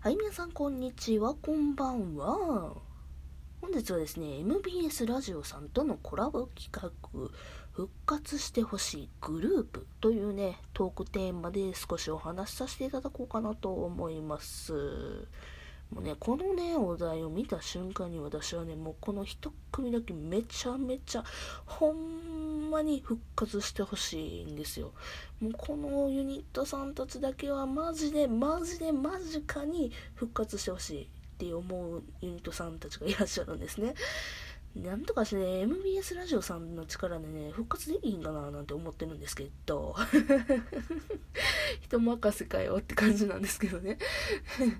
はい、皆さん、こんにちは、こんばんは。本日はですね、MBS ラジオさんとのコラボ企画、復活してほしいグループというね、トークテーマで少しお話しさせていただこうかなと思います。もうね、このね、お題を見た瞬間に私はね、もうこの一組だけめちゃめちゃ、ほんまに復活してほしいんですよ。もうこのユニットさんたちだけはマジで、マジで、マジかに復活してほしいって思うユニットさんたちがいらっしゃるんですね。なんとかしてね、MBS ラジオさんの力でね、復活できひんかななんて思ってるんですけど、人任せかよって感じなんですけどね。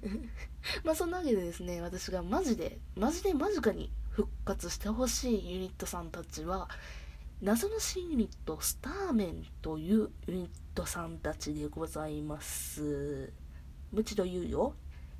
まあそんなわけでですね、私がマジで、マジで間近に復活してほしいユニットさんたちは、謎の新ユニット、スターメンというユニットさんたちでございます。もう一度言うよ。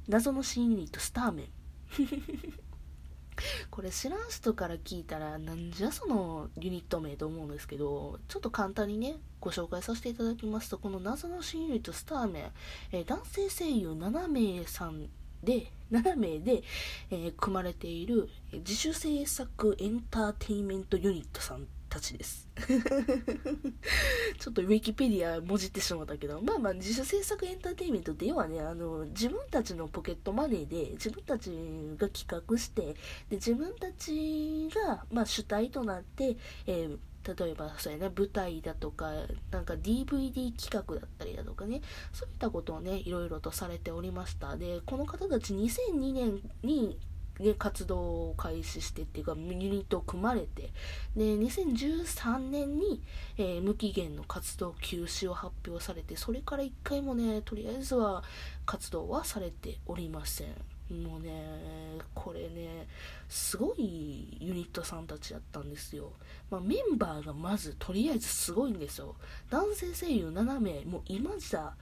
謎の新ユニット、スターメン。これ知らん人から聞いたらなんじゃそのユニット名と思うんですけどちょっと簡単にねご紹介させていただきますとこの謎の新ユニットスター名、えー、男性声優7名さんで7名で、えー、組まれている自主制作エンターテインメントユニットさんたちです。ちょっとウィキペディアもじってしまったけど、まあまあ自主制作エンターテインメントではね、あの、自分たちのポケットマネーで、自分たちが企画して、で、自分たちが、まあ主体となって、えー例えばそうやね舞台だとかなんか DVD 企画だったりだとかねそういったことをねいろいろとされておりました。でこの方たち2002年にで活動を開始してっていうかユニットを組まれてで2013年に、えー、無期限の活動休止を発表されてそれから1回もねとりあえずは活動はされておりません。もうねこれねすごいユニットさんたちだったんですよ、まあ、メンバーがまずとりあえずすごいんですよ。男性声優7名もう今じゃ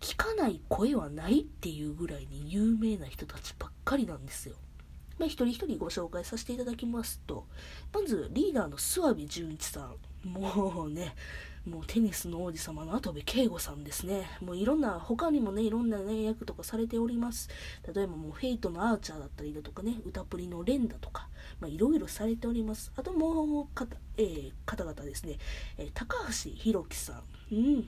聞かない声はないっていうぐらいに有名な人たちばっかりなんですよ。まあ、一人一人ご紹介させていただきますと、まずリーダーの諏訪部純一さん。もうね、もうテニスの王子様の跡部圭吾さんですね。もういろんな、他にもね、いろんなね、役とかされております。例えばもうフェイトのアーチャーだったりだとかね、歌プリのレンダとか、まあいろいろされております。あともう方、えー、方々ですね、えー、高橋宏樹さん。うん。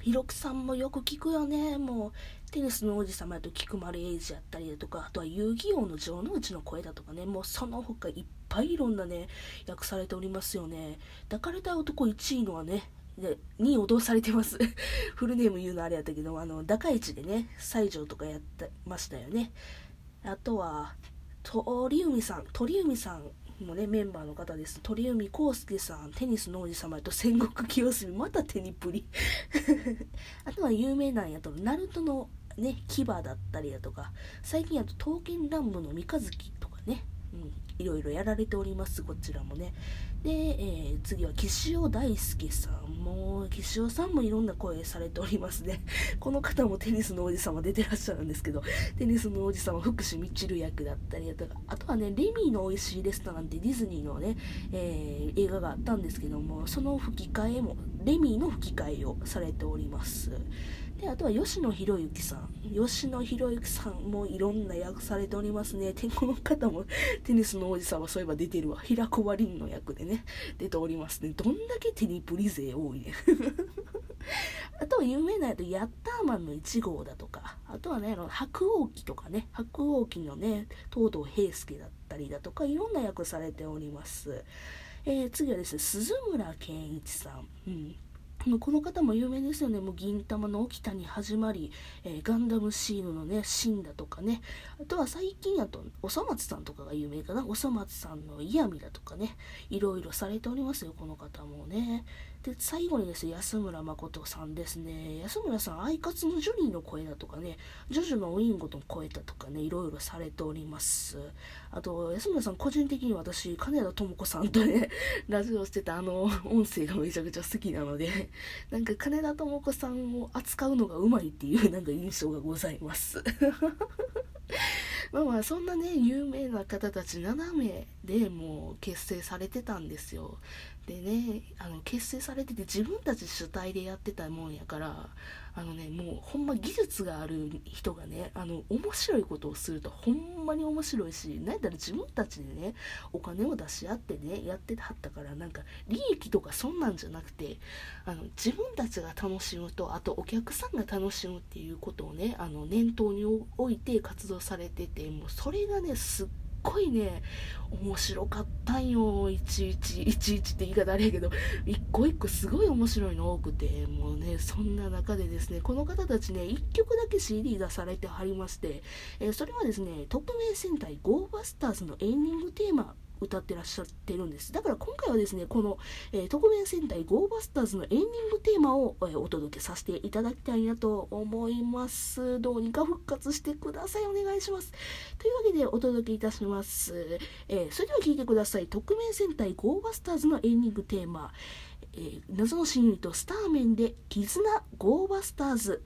ひろきさんもよく聞くよね。もう、テニスの王子様やと菊丸英二やったりだとか、あとは遊戯王の城之内の声だとかね、もうその他いっぱいいろんなね、訳されておりますよね。抱かれた男1位のはね、で2位脅されてます。フルネーム言うのあれやったけど、あの、高市でね、西条とかやってましたよね。あとは、鳥海さん、鳥海さんもね、メンバーの方です。鳥海康介さん、テニスの王子様と戦国清澄、また手にプリ。あとは有名なんやと、ナルトのね、牙だったりだとか、最近やと刀剣乱舞の三日月とかね、いろいろやられております、こちらもね。で、えー、次は岸尾大輔さん。もう、岸尾さんもいろんな声されておりますね。この方もテニスの王子様出てらっしゃるんですけど、テニスの王子様福士みちる役だったりとか、あとはね、レミーの美味しいレストランってディズニーのね、えー、映画があったんですけども、その吹き替えも、レミーの吹き替えをされております。であとは吉野博之さん。吉野博之さんもいろんな役されておりますね。天候の方もテニスの王子様そういえば出てるわ。平子輪凛の役でね出ておりますね。どんだけテニプリ勢多いね。あとは有名なやつヤッターマンの1号だとか。あとはね白鸚記とかね。白鸚記のね東堂平介だったりだとかいろんな役されております、えー、次はですね鈴村健一さん、うん。この方も有名ですよね。もう銀玉の沖田に始まり、えー、ガンダムシールのね、シンだとかね。あとは最近やと、おそ松さんとかが有名かな。おそ松さんの嫌味だとかね。いろいろされておりますよ、この方もね。で、最後にですね、安村誠さんですね。安村さん、アイカツのジュリーの声だとかね、ジョジョのウィンゴの声だとかね、いろいろされております。あと、安村さん、個人的に私、金田智子さんとね、ラジオしてたあの音声がめちゃくちゃ好きなので、なんか金田智子さんを扱うのがうまいっていうなんか印象がございます。まあまあそんなね有名な方たち7名でもう結成されてたんですよでねあの結成されてて自分たち主体でやってたもんやからあのねもうほんま技術がある人がねあの面白いことをするとほんまに面白いし何やったら自分たちでねお金を出し合ってねやってはったからなんか利益とかそんなんじゃなくてあの自分たちが楽しむとあとお客さんが楽しむっていうことをねあの念頭に置いて活動されててもうそれがねすっごいね面白かったんよ。いちいち、いちいちって言い方あれやけど。一個一個すごい面白いの多くてもうねそんな中でですねこの方たちね1曲だけ CD 出されてはりまして、えー、それはですね匿名戦隊ゴーバスターズのエンディングテーマ歌ってらっしゃってるんです。だから今回はですね、この、えー、特命戦隊ゴーバスターズのエンディングテーマを、えー、お届けさせていただきたいなと思います。どうにか復活してください。お願いします。というわけでお届けいたします。えー、それでは聴いてください。特命戦隊ゴーバスターズのエンディングテーマ、え謎の親友とスターメンで絆ゴーバスターズ。